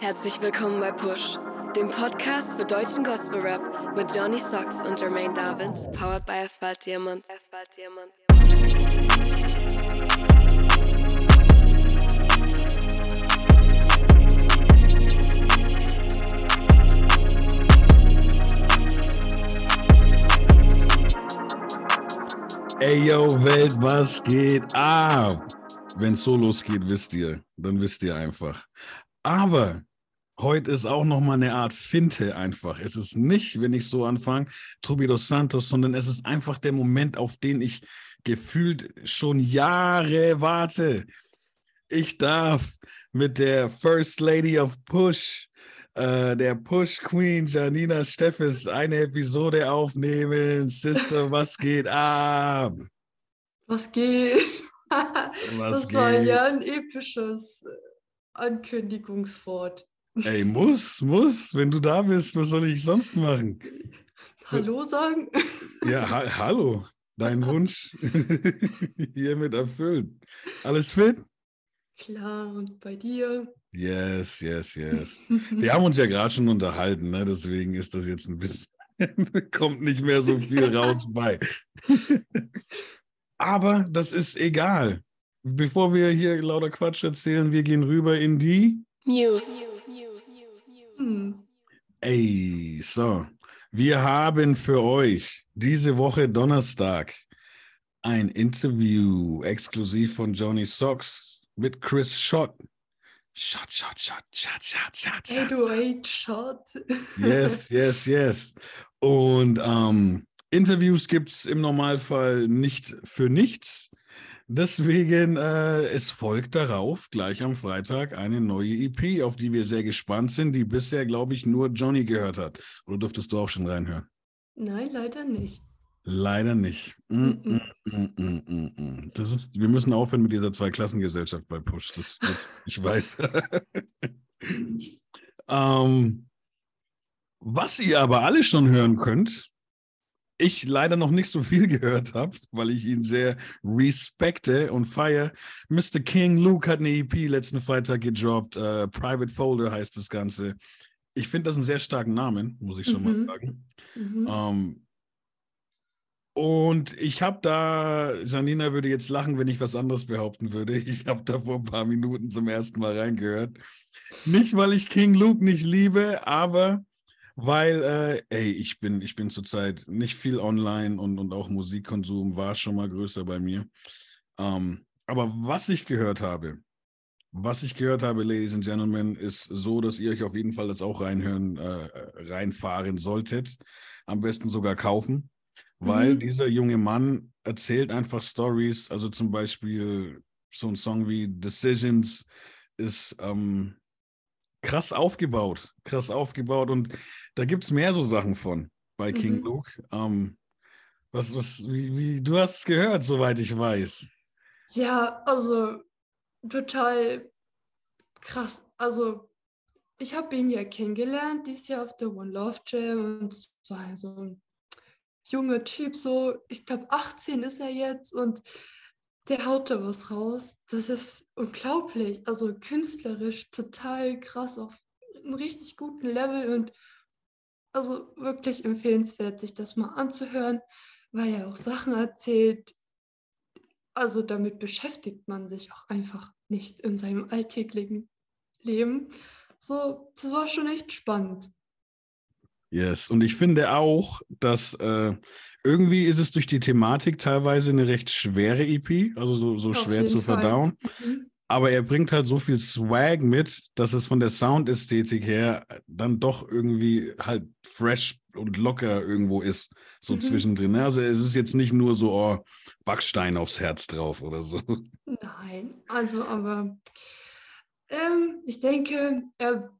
Herzlich willkommen bei Push, dem Podcast für deutschen Gospel Rap mit Johnny Socks und Jermaine Davins, powered by Asphalt Diamond. Asphalt Diamond. Ey, yo, Welt, was geht ab? Wenn es so losgeht, wisst ihr, dann wisst ihr einfach. Aber heute ist auch noch mal eine Art Finte einfach. Es ist nicht, wenn ich so anfange, Tobi dos Santos, sondern es ist einfach der Moment, auf den ich gefühlt schon Jahre warte. Ich darf mit der First Lady of Push, äh, der Push Queen Janina Steffes, eine Episode aufnehmen. Sister, was geht ab? Was geht? Was das war geht? ja ein episches Ankündigungswort. Ey, muss, muss. Wenn du da bist, was soll ich sonst machen? Hallo sagen? Ja, ha hallo. Dein Wunsch hiermit erfüllt. Alles fit? Klar, und bei dir? Yes, yes, yes. Wir haben uns ja gerade schon unterhalten, ne? deswegen ist das jetzt ein bisschen, kommt nicht mehr so viel raus bei. Aber das ist egal. Bevor wir hier lauter Quatsch erzählen, wir gehen rüber in die. News. Hm. Ey, so. Wir haben für euch diese Woche Donnerstag ein Interview exklusiv von Johnny Socks mit Chris Schott. Shot, shot, shot, shot, shot, shot, shot. 808 Shot. Yes, yes, yes. Und ähm, Interviews gibt es im Normalfall nicht für nichts. Deswegen, äh, es folgt darauf gleich am Freitag eine neue EP, auf die wir sehr gespannt sind, die bisher, glaube ich, nur Johnny gehört hat. Oder durftest du auch schon reinhören? Nein, leider nicht. Leider nicht. Mm, mm, mm, mm, mm, mm. Das ist, wir müssen aufhören mit dieser Zweiklassengesellschaft bei Push. Das, das ich weiß. ähm, was ihr aber alle schon hören könnt, ich leider noch nicht so viel gehört habe, weil ich ihn sehr respekte und feiere. Mr. King Luke hat eine EP letzten Freitag gedroppt. Äh, Private Folder heißt das Ganze. Ich finde das einen sehr starken Namen, muss ich schon Mhm. mal sagen. Mhm. Ähm, und ich habe da, Janina würde jetzt lachen, wenn ich was anderes behaupten würde. Ich habe da vor ein paar Minuten zum ersten Mal reingehört. Nicht, weil ich King Luke nicht liebe, aber weil, äh, ey, ich bin, ich bin zurzeit nicht viel online und, und auch Musikkonsum war schon mal größer bei mir. Ähm, aber was ich gehört habe, was ich gehört habe, Ladies and Gentlemen, ist so, dass ihr euch auf jeden Fall das auch reinhören, äh, reinfahren solltet. Am besten sogar kaufen, weil Mhm. dieser junge Mann erzählt einfach Stories. Also zum Beispiel so ein Song wie Decisions ist ähm, krass aufgebaut, krass aufgebaut und da gibt es mehr so Sachen von bei King Mhm. Luke. Ähm, was, was, wie, wie, du hast es gehört, soweit ich weiß. Ja, also total krass. Also ich habe ihn ja kennengelernt dieses Jahr auf der One Love Jam und es war so ein junger Typ, so ich glaube 18 ist er jetzt und der haut da was raus. Das ist unglaublich. Also künstlerisch total krass auf einem richtig guten Level und also wirklich empfehlenswert, sich das mal anzuhören, weil er auch Sachen erzählt, also damit beschäftigt man sich auch einfach nicht in seinem alltäglichen Leben. So, das war schon echt spannend. Yes, und ich finde auch, dass äh, irgendwie ist es durch die Thematik teilweise eine recht schwere EP, also so, so Auf schwer zu verdauen. Mhm. Aber er bringt halt so viel Swag mit, dass es von der Soundästhetik her dann doch irgendwie halt fresh und locker irgendwo ist, so Mhm. zwischendrin. ne? Also es ist jetzt nicht nur so oh, Backstein aufs Herz drauf oder so. Nein, also aber ähm, ich denke, er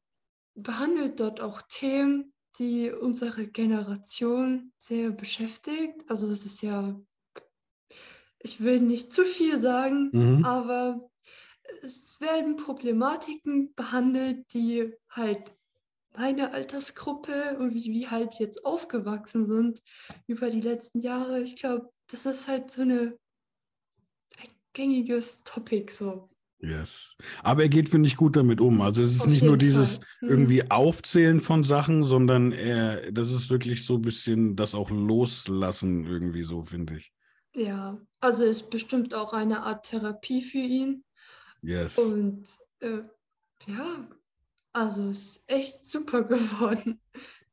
behandelt dort auch Themen, die unsere Generation sehr beschäftigt. Also es ist ja, ich will nicht zu viel sagen, Mhm. aber es werden Problematiken behandelt, die halt meine Altersgruppe und wie wir halt jetzt aufgewachsen sind über die letzten Jahre. Ich glaube, das ist halt so eine ein gängiges Topic so. Yes. Aber er geht, finde ich, gut damit um. Also es ist Auf nicht nur dieses. Mhm. irgendwie Aufzählen von Sachen, sondern er, das ist wirklich so ein bisschen das auch loslassen irgendwie so, finde ich. Ja, also ist bestimmt auch eine Art Therapie für ihn. Yes. Und äh, ja, also ist echt super geworden.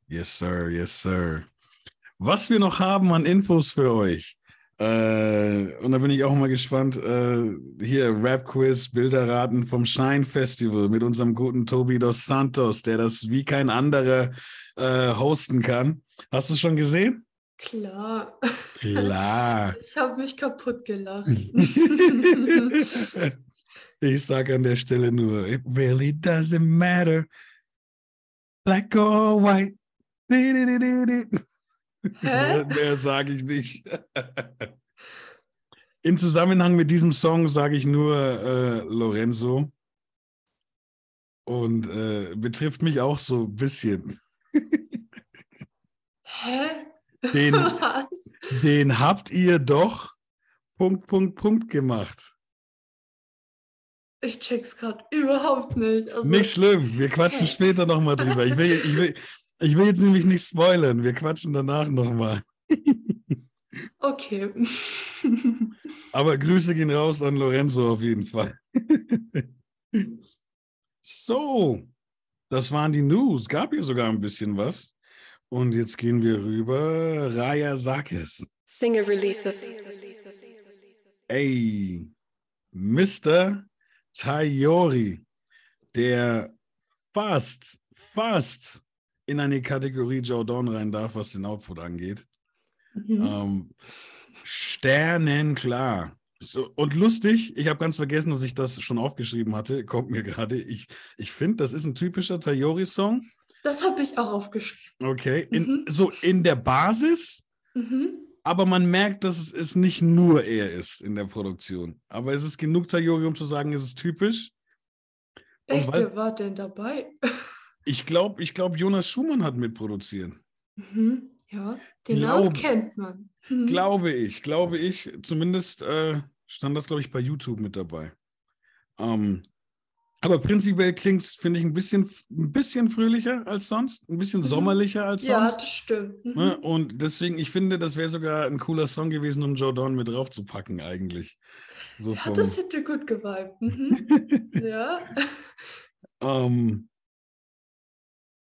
Yes, sir. Yes, sir. Was wir noch haben an Infos für euch. Äh, und da bin ich auch mal gespannt. Äh, hier, Rap-Quiz, Bilderraten vom Shine Festival mit unserem guten Tobi dos Santos, der das wie kein anderer äh, hosten kann. Hast du es schon gesehen? Klar, Klar. ich habe mich kaputt gelacht. ich sage an der Stelle nur, it really doesn't matter. Black or white. Hä? Mehr sage ich nicht. Im Zusammenhang mit diesem Song sage ich nur äh, Lorenzo. Und äh, betrifft mich auch so ein bisschen. Hä? Den, Was? den habt ihr doch Punkt, Punkt, Punkt gemacht. Ich check's gerade überhaupt nicht. Also, Nicht schlimm, wir quatschen später nochmal drüber. Ich will, ich, will, ich will jetzt nämlich nicht spoilern. Wir quatschen danach nochmal. Okay. Aber Grüße gehen raus an Lorenzo auf jeden Fall. so, das waren die News. Gab hier sogar ein bisschen was. Und jetzt gehen wir rüber. Raya Sakis. Single Releases. Ey, Mr. Tayori, der fast, fast in eine Kategorie Jordan rein darf, was den Output angeht. Mhm. Ähm, sternenklar. So, und lustig, ich habe ganz vergessen, dass ich das schon aufgeschrieben hatte, kommt mir gerade. Ich, ich finde, das ist ein typischer Tayori-Song. Das habe ich auch aufgeschrieben. Okay. In, Mhm. So in der Basis, Mhm. aber man merkt, dass es, nicht nur er ist in der Produktion. Aber es ist genug Tayori, um zu sagen, es ist typisch. Echt, wer war denn dabei? Ich glaube, ich glaub, Jonas Schumann hat mitproduziert. Mhm. Ja, den Namen kennt man. Mhm. Glaube ich, glaube ich. Zumindest äh, stand das, glaube ich, bei YouTube mit dabei. Ähm, aber prinzipiell klingt es, finde ich, ein bisschen, ein bisschen fröhlicher als sonst, ein bisschen Mhm. sommerlicher als Ja, sonst. das stimmt. Mhm. Ne? Und deswegen, ich finde, das wäre sogar ein cooler Song gewesen, um Jordan mit draufzupacken, eigentlich. So Ja, vom, das hätte gut geweibt. Mhm. ja. ähm,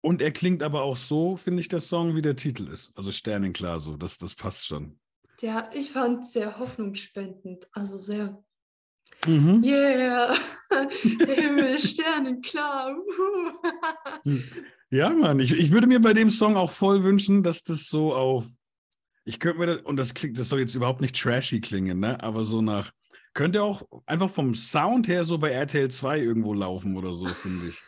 und er klingt aber auch so, finde ich, der Song, wie der Titel ist. Also sternenklar so, das, das passt schon. ja, ich fand sehr hoffnungsspendend. Also sehr, Mhm. yeah, der Himmel ist sternenklar. uhu. Ja, Mann, ich, ich würde mir bei dem Song auch voll wünschen, dass das so auf. Ich könnte mir das, und das klingt, das soll jetzt überhaupt nicht trashy klingen, ne? Aber so nach. Könnte auch einfach vom Sound her so bei RTL 2 irgendwo laufen oder so, finde ich.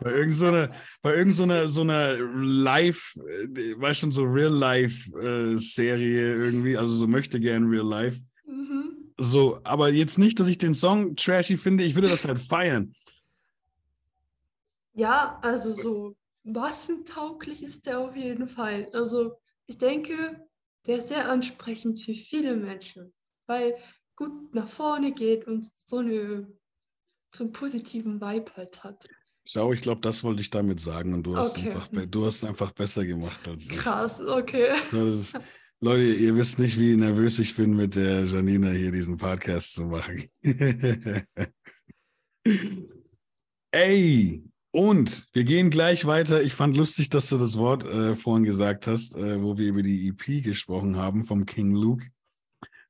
Bei irgend so einer, bei irgend so einer, so einer Live, äh, weißt schon, so Real-Life-Serie irgendwie, also so möchte gern Real-Life. Mhm. So, aber jetzt nicht, dass ich den Song trashy finde, ich würde das halt feiern. Ja, also so massentauglich ist der auf jeden Fall. Also ich denke, der ist sehr ansprechend für viele Menschen, weil gut nach vorne geht und so, eine, so einen positiven Vibe halt hat. Schau, ich glaube, das wollte ich damit sagen und du hast, Okay. einfach, du hast es einfach besser gemacht als ich. Krass, okay. Ist, Leute, ihr wisst nicht, wie nervös ich bin, mit der Janina hier diesen Podcast zu machen. Ey, und wir gehen gleich weiter. Ich fand lustig, dass du das Wort äh, vorhin gesagt hast, äh, wo wir über die EP gesprochen haben vom King Luke.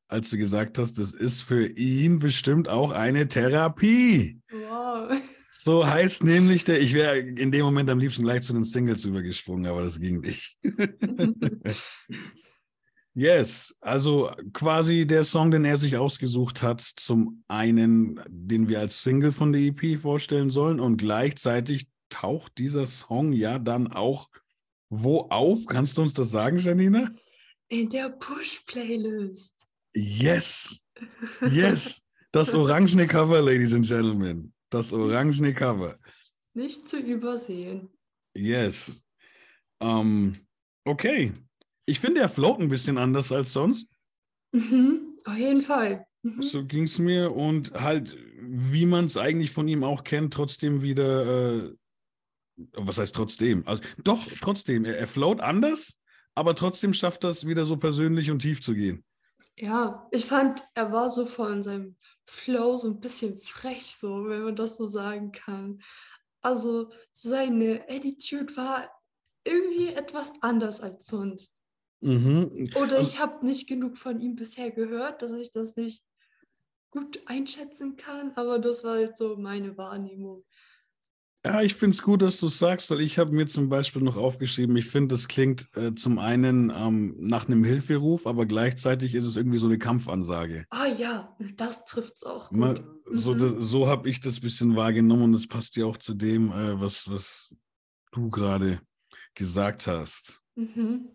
Als du gesagt hast, das ist für ihn bestimmt auch eine Therapie. Wow. So heißt nämlich der, ich wäre in dem Moment am liebsten gleich zu den Singles übergesprungen, aber das ging nicht. Yes, also quasi der Song, den er sich ausgesucht hat, zum einen, den wir als Single von der EP vorstellen sollen und gleichzeitig taucht dieser Song ja dann auch wo auf? Kannst du uns das sagen, Janina? In der Push-Playlist. Yes, yes, das orangene Cover, Ladies and Gentlemen, das orangene Cover. Nicht zu übersehen. Yes. Ähm, okay. Ich finde, er float ein bisschen anders als sonst. Mhm, auf jeden Fall. Mhm. So ging es mir und halt, wie man es eigentlich von ihm auch kennt, trotzdem wieder, äh, was heißt trotzdem? Also doch, trotzdem, er, er float anders, aber trotzdem schafft das wieder so persönlich und tief zu gehen. Ja, ich fand, er war so von seinem Flow so ein bisschen frech, so, wenn man das so sagen kann. Also seine Attitude war irgendwie etwas anders als sonst. Mhm. Oder ich habe nicht genug von ihm bisher gehört, dass ich das nicht gut einschätzen kann, aber das war jetzt so meine Wahrnehmung. Ja, ich finde es gut, dass du es sagst, weil ich habe mir zum Beispiel noch aufgeschrieben, ich finde, das klingt äh, zum einen ähm, nach einem Hilferuf, aber gleichzeitig ist es irgendwie so eine Kampfansage. Ah ja, das trifft's auch Ma- gut. So, Mhm. so habe ich das bisschen wahrgenommen und es passt ja auch zu dem, äh, was, was du gerade gesagt hast. Mhm.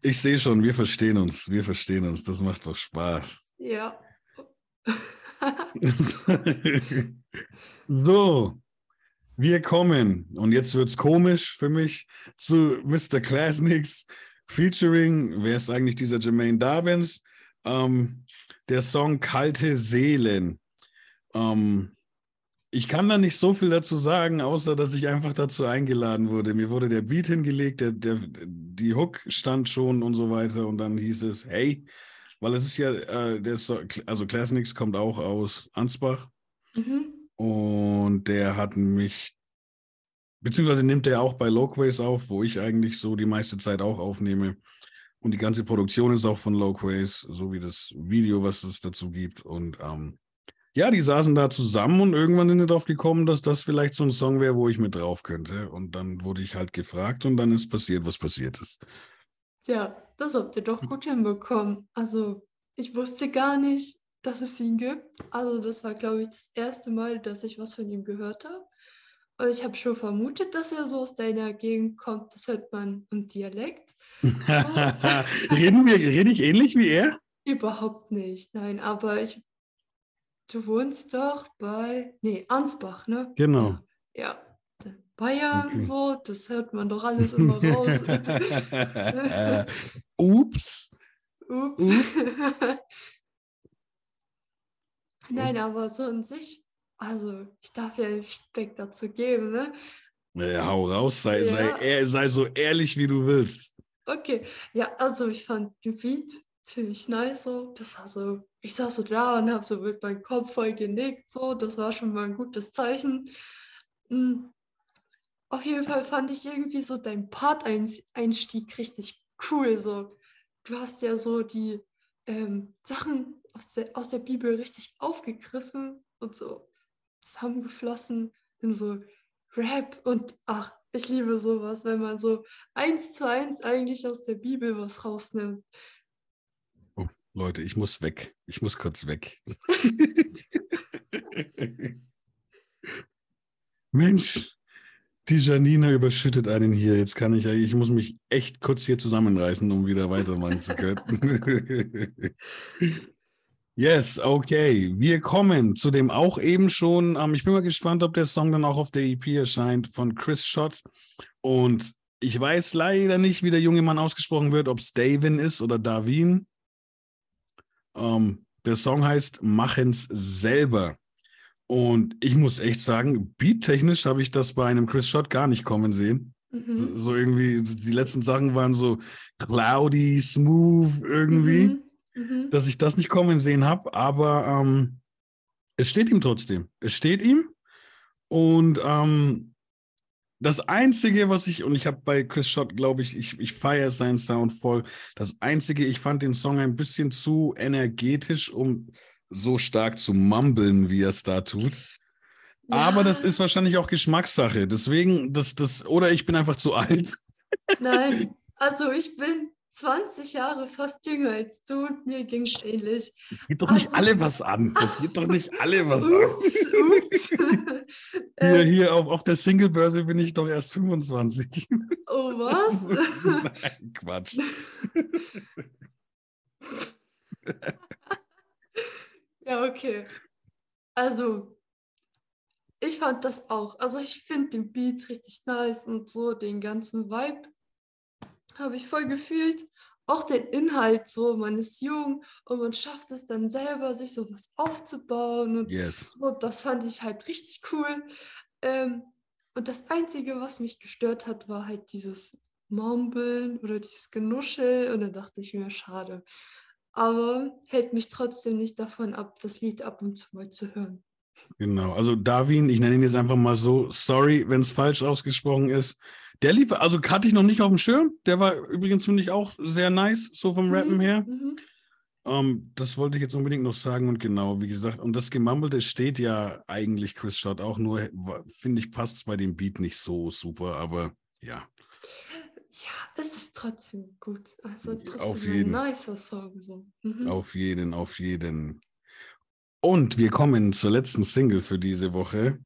Ich sehe schon, wir verstehen uns, wir verstehen uns, das macht doch Spaß. Ja. so, wir kommen, und jetzt wird es komisch für mich, zu Mr. Klasniks featuring, wer ist eigentlich dieser Jermaine Darvins? Ähm, der Song Kalte Seelen. Ähm, ich kann da nicht so viel dazu sagen, außer dass ich einfach dazu eingeladen wurde. Mir wurde der Beat hingelegt, der, der, die Hook stand schon und so weiter. Und dann hieß es, hey, weil es ist ja, äh, der so also Klasniks kommt auch aus Ansbach mhm. Und der hat mich, beziehungsweise nimmt er auch bei Loquays auf, wo ich eigentlich so die meiste Zeit auch aufnehme. Und die ganze Produktion ist auch von Loquays, so wie das Video, was es dazu gibt. Und ähm, ja, die saßen da zusammen und irgendwann sind sie drauf gekommen, dass das vielleicht so ein Song wäre, wo ich mit drauf könnte. Und dann wurde ich halt gefragt und dann ist passiert, was passiert ist. Ja, das habt ihr doch gut hinbekommen. Also, ich wusste gar nicht, dass es ihn gibt. Also, das war, glaube ich, das erste Mal, dass ich was von ihm gehört habe. Und ich habe schon vermutet, dass er so aus deiner Gegend kommt. Das hört man im Dialekt. Reden wir, rede ich ähnlich wie er? Überhaupt nicht, nein, aber ich. Du wohnst doch bei. Nee, Ansbach, ne? Genau. Ja. ja. Bayern, Okay. so, das hört man doch alles immer raus. Ups. Ups. Nein, aber so an sich, also ich darf ja ein Feedback dazu geben, ne? Ja, hau raus, sei, Ja. sei, sei so ehrlich, wie du willst. Okay, ja, also ich fand den Beat ziemlich nice, so. Das war so, ich saß so da und habe so mit meinem Kopf voll genickt, so. Das war schon mal ein gutes Zeichen. Mm. Auf jeden Fall fand ich irgendwie so dein Part-Einstieg richtig cool, so. Du hast ja so die ähm, Sachen aus der, aus der Bibel richtig aufgegriffen und so zusammengeflossen in so Rap und ach, ich liebe sowas, wenn man so eins zu eins eigentlich aus der Bibel was rausnimmt. Leute, ich muss weg. Ich muss kurz weg. Mensch, die Janina überschüttet einen hier. Jetzt kann ich, ich muss mich echt kurz hier zusammenreißen, um wieder weitermachen zu können. yes, okay. Wir kommen zu dem auch eben schon. Ähm, ich bin mal gespannt, ob der Song dann auch auf der EP erscheint von Chris Schott. Und ich weiß leider nicht, wie der junge Mann ausgesprochen wird, ob es Davin ist oder Davin. Ähm, der Song heißt Machen's selber. Und ich muss echt sagen, beattechnisch habe ich das bei einem Chris Schott gar nicht kommen sehen. Mhm. So irgendwie, die letzten Sachen waren so cloudy, smooth irgendwie, Mhm. Mhm. dass ich das nicht kommen sehen habe. Aber ähm, es steht ihm trotzdem. Es steht ihm. Und ähm, das Einzige, was ich, und ich habe bei Chris Schott, glaube ich, ich, ich feiere seinen Sound voll. Das Einzige, ich fand den Song ein bisschen zu energetisch, um so stark zu mumbeln, wie er es da tut. Aber das Ja, ist wahrscheinlich auch Geschmackssache. Deswegen, das, das, oder ich bin einfach zu alt. Nein, also ich bin 20 Jahre fast jünger als du und mir ging es ähnlich. Es geht doch nicht Also- alle was an. Das geht doch nicht alle was an. Ups, ups. Hier, hier auf, auf der Single-Börse bin ich doch erst 25. oh, was? Nein, Quatsch. Ja, okay. Also, ich fand das auch. Also, ich finde den Beat richtig nice und so, den ganzen Vibe habe ich voll gefühlt. auch den Inhalt so, man ist jung und man schafft es dann selber, sich sowas aufzubauen. Und Yes. so, das fand ich halt richtig cool. Ähm, und das Einzige, was mich gestört hat, war halt dieses Mumbeln oder dieses Genuschel. Und da dachte ich mir, schade. Aber hält mich trotzdem nicht davon ab, das Lied ab und zu mal zu hören. Genau, also Darwin, ich nenne ihn jetzt einfach mal so, sorry, wenn es falsch ausgesprochen ist. Der lief, also hatte ich noch nicht auf dem Schirm. Der war übrigens, finde ich, auch sehr nice, so vom Rappen Mhm, her. mhm. Ähm, das wollte ich jetzt unbedingt noch sagen und genau, wie gesagt, und das Gemumbelte steht ja eigentlich Chris Schott auch, nur finde ich, passt es bei dem Beat nicht so super, aber ja, Ja, es ist trotzdem gut. Also Auf trotzdem jeden. ein nicer Song. So. Mhm. auf jeden, auf jeden. Und wir kommen zur letzten Single für diese Woche.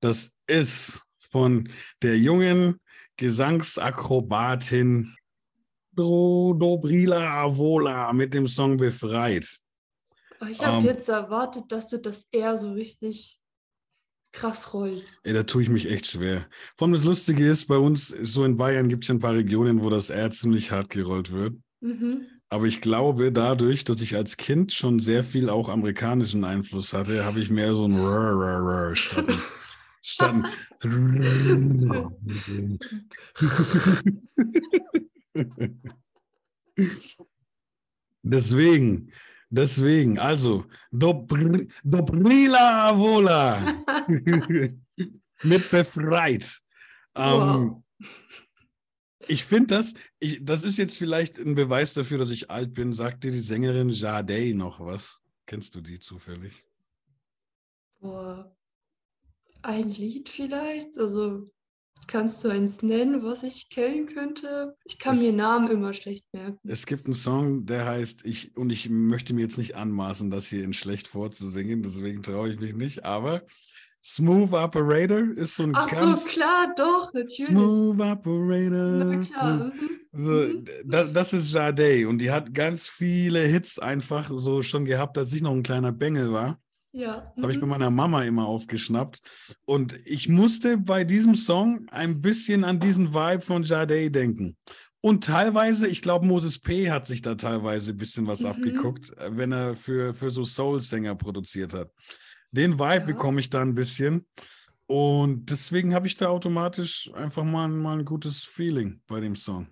Das ist von der jungen Gesangsakrobatin Dobrila Avola mit dem Song Befreit. Aber Ich habe Ähm, jetzt erwartet, dass du das eher so richtig krass rollst. Ey, da tue ich mich echt schwer. Vor allem das Lustige ist, bei uns, so in Bayern gibt es ja ein paar Regionen, wo das R ziemlich hart gerollt wird. Mhm. Aber ich glaube, dadurch, dass ich als Kind schon sehr viel auch amerikanischen Einfluss hatte, habe ich mehr so ein Rrr, Rrr, Rrr statt statt Deswegen, deswegen, also, Dobr Dobrila Avola mit befreit. Ähm, Wow. ich finde das, ich, das ist jetzt vielleicht ein Beweis dafür, dass ich alt bin. Sagt dir die Sängerin Jade noch was? Kennst du die zufällig? Boah. Ein Lied vielleicht? Also kannst du eins nennen, was ich kennen könnte? Ich kann Es- mir Namen immer schlecht merken. Es gibt einen Song, der heißt, ich, und ich möchte mir jetzt nicht anmaßen, das hier in schlecht vorzusingen, deswegen traue ich mich nicht, aber Smooth Operator ist so ein Ach so, ganz klar, doch, natürlich. Smooth Operator. Na klar. Mhm. So, Mhm. das, das ist Jade und die hat ganz viele Hits einfach so schon gehabt, als ich noch ein kleiner Bengel war. Ja. Das habe ich bei mhm. meiner Mama immer aufgeschnappt. Und ich musste bei diesem Song ein bisschen an diesen Vibe von Jade denken. Und teilweise, ich glaube, Moses P. hat sich da teilweise ein bisschen was Mhm. abgeguckt, äh, wenn er für, für so Soul-Sänger produziert hat. Den Vibe Ja. bekomme ich da ein bisschen. Und deswegen habe ich da automatisch einfach mal, mal ein gutes Feeling bei dem Song.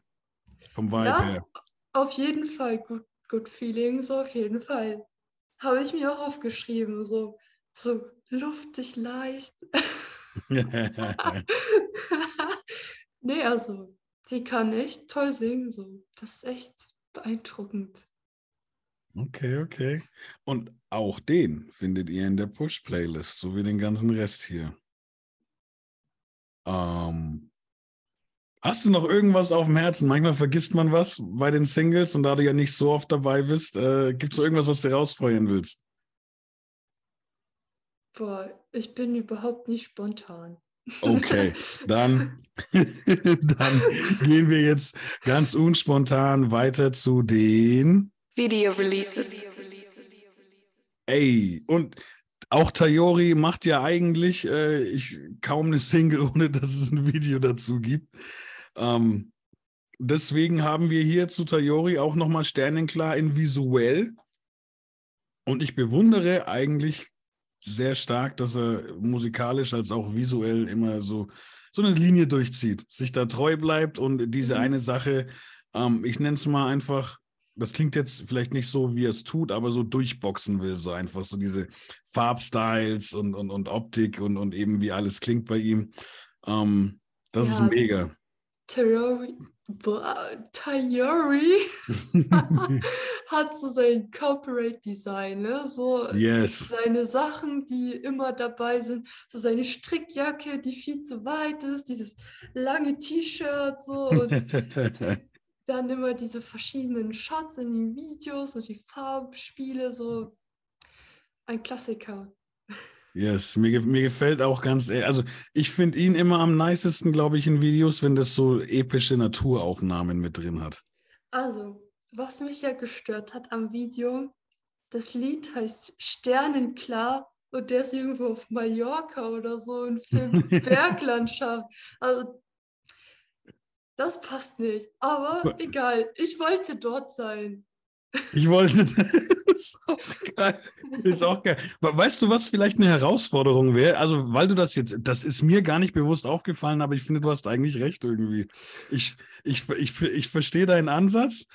Vom Vibe Ja. her. Auf jeden Fall good, good feelings, auf jeden Fall. Habe ich mir auch aufgeschrieben, so, so luftig leicht. nee, also, sie kann echt toll singen, so. Das ist echt beeindruckend. Okay, okay. Und auch den findet ihr in der Push-Playlist, so wie den ganzen Rest hier. Ähm, hast du noch irgendwas auf dem Herzen? Manchmal vergisst man was bei den Singles und da du ja nicht so oft dabei bist, äh, gibt es irgendwas, was du rausfeuern willst? Boah, ich bin überhaupt nicht spontan. Okay, dann, dann gehen wir jetzt ganz unspontan weiter zu den Video Releases. Ey, und auch Tayori macht ja eigentlich äh, ich, kaum eine Single, ohne dass es ein Video dazu gibt. Ähm, deswegen haben wir hier zu Tayori auch nochmal sternenklar in visuell. Und ich bewundere eigentlich sehr stark, dass er musikalisch als auch visuell immer so, so eine Linie durchzieht, sich da treu bleibt und diese Mhm. eine Sache, ähm, ich nenne es mal einfach, das klingt jetzt vielleicht nicht so, wie er es tut, aber so durchboxen will, so einfach so diese Farbstyles und, und, und Optik und, und eben wie alles klingt bei ihm. Ähm, das Ja. ist mega. Tayori, boah, Tayori hat so sein Corporate Design, ne? So yes. seine Sachen, die immer dabei sind, so seine Strickjacke, die viel zu weit ist, dieses lange T-Shirt so und dann immer diese verschiedenen Shots in den Videos und die Farbspiele, so ein Klassiker. Yes, mir, mir gefällt auch ganz, e- also ich finde ihn immer am nicesten, glaube ich, in Videos, wenn das so epische Naturaufnahmen mit drin hat. Also, was mich ja gestört hat am Video, das Lied heißt Sternenklar und der ist irgendwo auf Mallorca oder so im Film Berglandschaft. Also, das passt nicht. Aber egal, ich wollte dort sein. Ich wollte. ist auch geil. Ist auch geil. Weißt du, was vielleicht eine Herausforderung wäre? Also, weil du das jetzt, das ist mir gar nicht bewusst aufgefallen, aber ich finde, du hast eigentlich recht irgendwie. Ich, ich, ich, ich verstehe deinen Ansatz,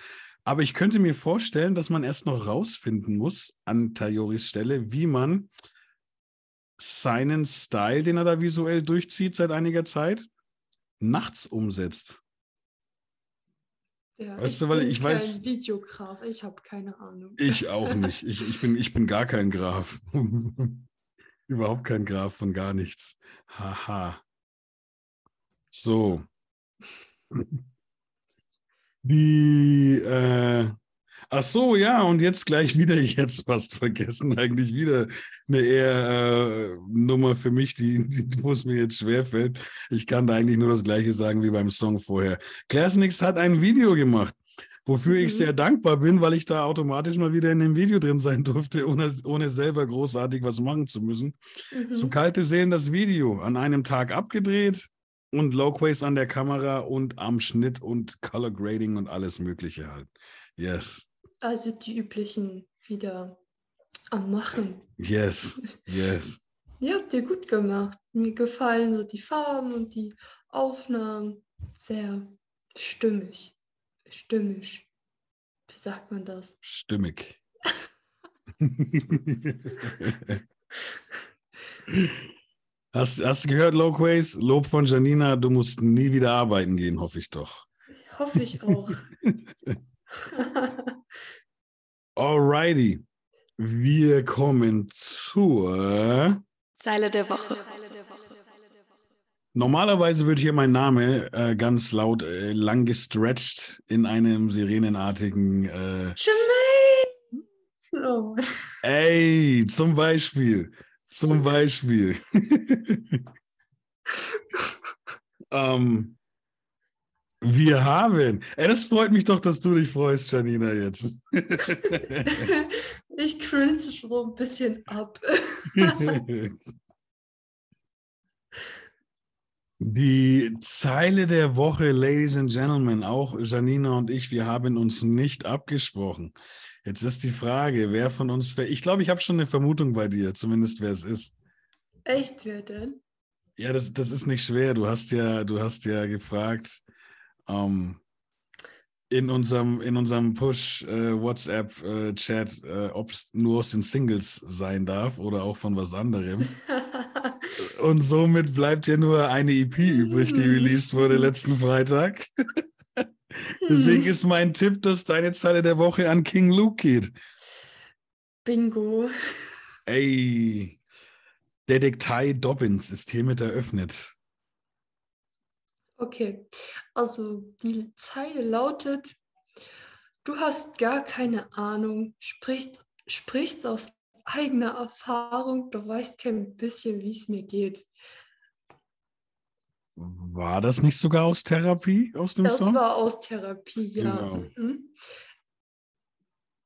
aber ich könnte mir vorstellen, dass man erst noch rausfinden muss an Tayoris Stelle, wie man seinen Style, den er da visuell durchzieht seit einiger Zeit, nachts umsetzt. Ja, Weißt ich du, weil bin ich kein weiß- Videograf, ich habe keine Ahnung. Ich auch nicht. Ich, ich, bin, ich bin gar kein Graf. Überhaupt kein Graf von gar nichts. Haha. So. Die, äh, ach so, ja, und jetzt gleich wieder, ich hätte es fast vergessen, eigentlich wieder eine eher äh, Nummer für mich, die, die, wo es mir jetzt schwerfällt. Ich kann da eigentlich nur das Gleiche sagen wie beim Song vorher. Clarsnix hat ein Video gemacht, wofür ich Mhm. sehr dankbar bin, weil ich da automatisch mal wieder in dem Video drin sein durfte, ohne, ohne selber großartig was machen zu müssen. Mhm. Zu kalte Seelen das Video an einem Tag abgedreht und Loquays an der Kamera und am Schnitt und Color Grading und alles Mögliche halt. Yes, Also die üblichen wieder am Machen. yes, yes. Ja, habt ihr gut gemacht. Mir gefallen so die Farben und die Aufnahmen. Sehr stimmig. Stimmig. Wie sagt man das? Stimmig. hast, hast du gehört, Loquays? Lob von Janina, du musst nie wieder arbeiten gehen, hoffe ich doch. Hoffe ich auch. Alrighty. Wir kommen zur. Zeile der Woche. Normalerweise wird hier mein Name äh, ganz laut äh, lang gestretched in einem sirenenartigen äh! Oh. Ey, zum Beispiel. Zum Beispiel. ähm, wir haben. Ey, das freut mich doch, dass du dich freust, Janina, jetzt. Ich cringe so ein bisschen ab. Die Zeile der Woche, Ladies and Gentlemen, auch Janina und ich, wir haben uns nicht abgesprochen. Jetzt ist die Frage, wer von uns, wer, ich glaube, ich habe schon eine Vermutung bei dir, zumindest wer es ist. Echt, wer denn? Ja, das, das ist nicht schwer. Du hast ja, du hast ja gefragt ähm, in unserem, in unserem Push-WhatsApp-Chat, äh, ob es nur aus den Singles sein darf oder auch von was anderem. Und somit bleibt ja nur eine EP übrig, die released wurde letzten Freitag. Deswegen Hm, ist mein Tipp, dass deine Zeile der Woche an King Luke geht. Bingo. Ey, Detektei Dobbins ist hiermit eröffnet. Okay, also die Zeile lautet, du hast gar keine Ahnung, sprichst, sprichst aus eigener Erfahrung, du weißt kein bisschen, wie es mir geht. War das nicht sogar aus Therapie, aus dem Das Song? war aus Therapie, ja. Genau. Mhm.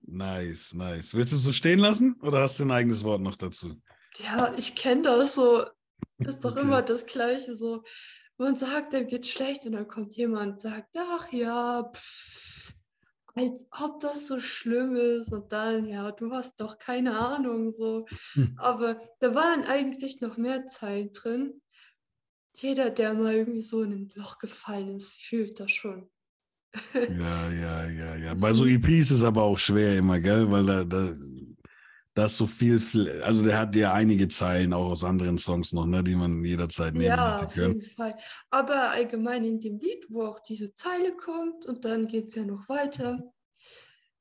Nice, nice. Willst du es so stehen lassen oder hast du ein eigenes Wort noch dazu? Ja, ich kenne das so. Ist doch Okay. immer das Gleiche so. Man sagt, dem geht's schlecht und dann kommt jemand und sagt, ach ja, pff, als ob das so schlimm ist und dann, ja, du hast doch keine Ahnung so. Hm. Aber da waren eigentlich noch mehr Zeilen drin. Jeder, der mal irgendwie so in ein Loch gefallen ist, fühlt das schon. Ja, ja, ja, ja. Bei so EPs ist es aber auch schwer immer, gell? Weil da, da, da ist so viel, also der hat ja einige Zeilen auch aus anderen Songs noch, ne, die man jederzeit nehmen Ja, hätte auf können. jeden Fall. Aber allgemein in dem Lied, wo auch diese Zeile kommt und dann geht es ja noch weiter.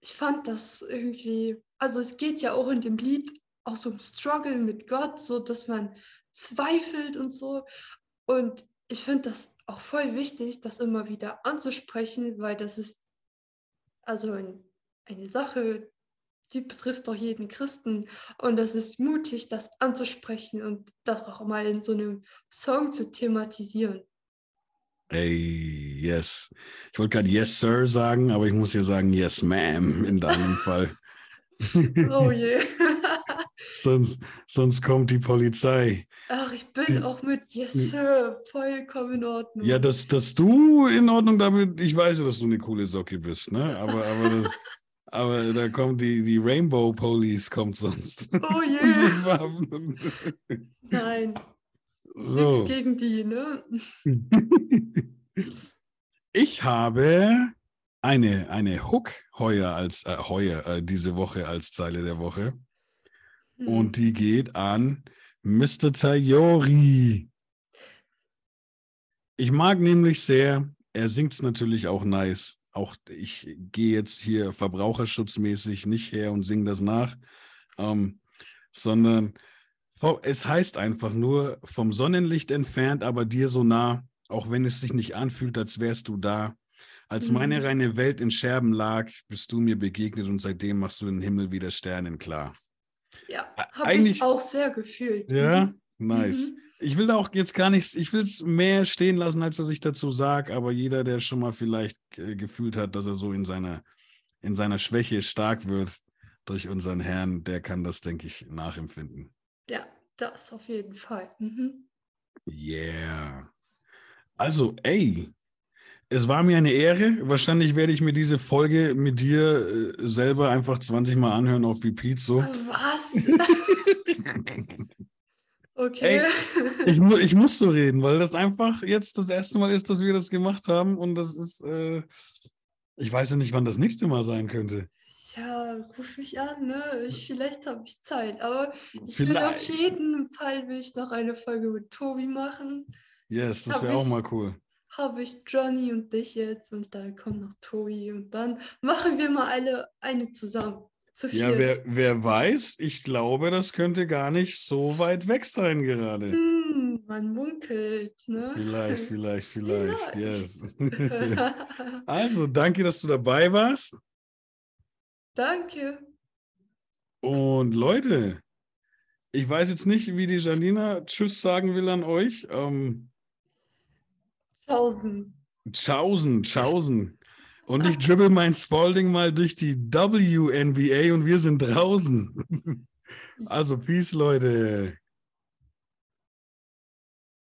Ich fand das irgendwie, also es geht ja auch in dem Lied auch so um Struggle mit Gott, so dass man zweifelt und so. Und ich finde das auch voll wichtig, das immer wieder anzusprechen, weil das ist also ein, eine Sache, die betrifft doch jeden Christen. Und das ist mutig, das anzusprechen und das auch mal in so einem Song zu thematisieren. Ey, yes. Ich wollte gerade yes, sir sagen, aber ich muss ja sagen yes, ma'am in deinem Fall. Oh je. sonst, sonst kommt die Polizei. Ach, ich bin auch mit Yes, Sir. Vollkommen in Ordnung. Ja, dass, dass du in Ordnung damit, ich weiß ja, dass du eine coole Socke bist, ne? Aber, aber, das, aber da kommt die, die Rainbow Police, kommt sonst. Oh je. Nein. So. Nichts gegen die, ne? Ich habe eine, eine Hook heuer als äh, heuer, äh, diese Woche als Zeile der Woche. Hm. Und die geht an Mr. Tayori. Ich mag nämlich sehr, er singt es natürlich auch nice. Auch ich gehe jetzt hier verbraucherschutzmäßig nicht her und singe das nach, ähm, sondern es heißt einfach nur vom Sonnenlicht entfernt, aber dir so nah, auch wenn es sich nicht anfühlt, als wärst du da. Als meine Mhm. reine Welt in Scherben lag, bist du mir begegnet und seitdem machst du den Himmel wieder sternenklar. Ja, habe ich auch sehr gefühlt. Ja, Mhm. nice. Mhm. Ich will da auch jetzt gar nichts, ich will es mehr stehen lassen, als dass ich dazu sage, aber jeder, der schon mal vielleicht äh, gefühlt hat, dass er so in seiner, in seiner Schwäche stark wird durch unseren Herrn, der kann das, denke ich, nachempfinden. Ja, das auf jeden Fall. Mhm. Yeah. Also, ey, es war mir eine Ehre. Wahrscheinlich werde ich mir diese Folge mit dir äh, selber einfach 20 Mal anhören auf Repeat so. Was? Okay. Ich, mu ich muss so reden, weil das einfach jetzt das erste Mal ist, dass wir das gemacht haben und das ist, äh, ich weiß ja nicht, wann das nächste Mal sein könnte. Ja, ruf mich an, ne? Ich, vielleicht habe ich Zeit, aber ich will auf Vielleicht. jeden Fall will ich noch eine Folge mit Tobi machen. Yes, das wäre auch mal cool. Habe ich Johnny und dich jetzt und dann kommt noch Tobi und dann machen wir mal alle eine zusammen. Zu Ja, viert. wer, wer weiß, ich glaube, das könnte gar nicht so weit weg sein gerade. Hm, man munkelt, ne? Vielleicht, vielleicht, vielleicht, Vielleicht. yes. Also, danke, dass du dabei warst. Danke. Und Leute, ich weiß jetzt nicht, wie die Janina Tschüss sagen will an euch. Ähm, Tausend. Tschaußen, tschaußen. Und ich dribble mein Spalding mal durch die WNBA und wir sind draußen. Also, Peace, Leute.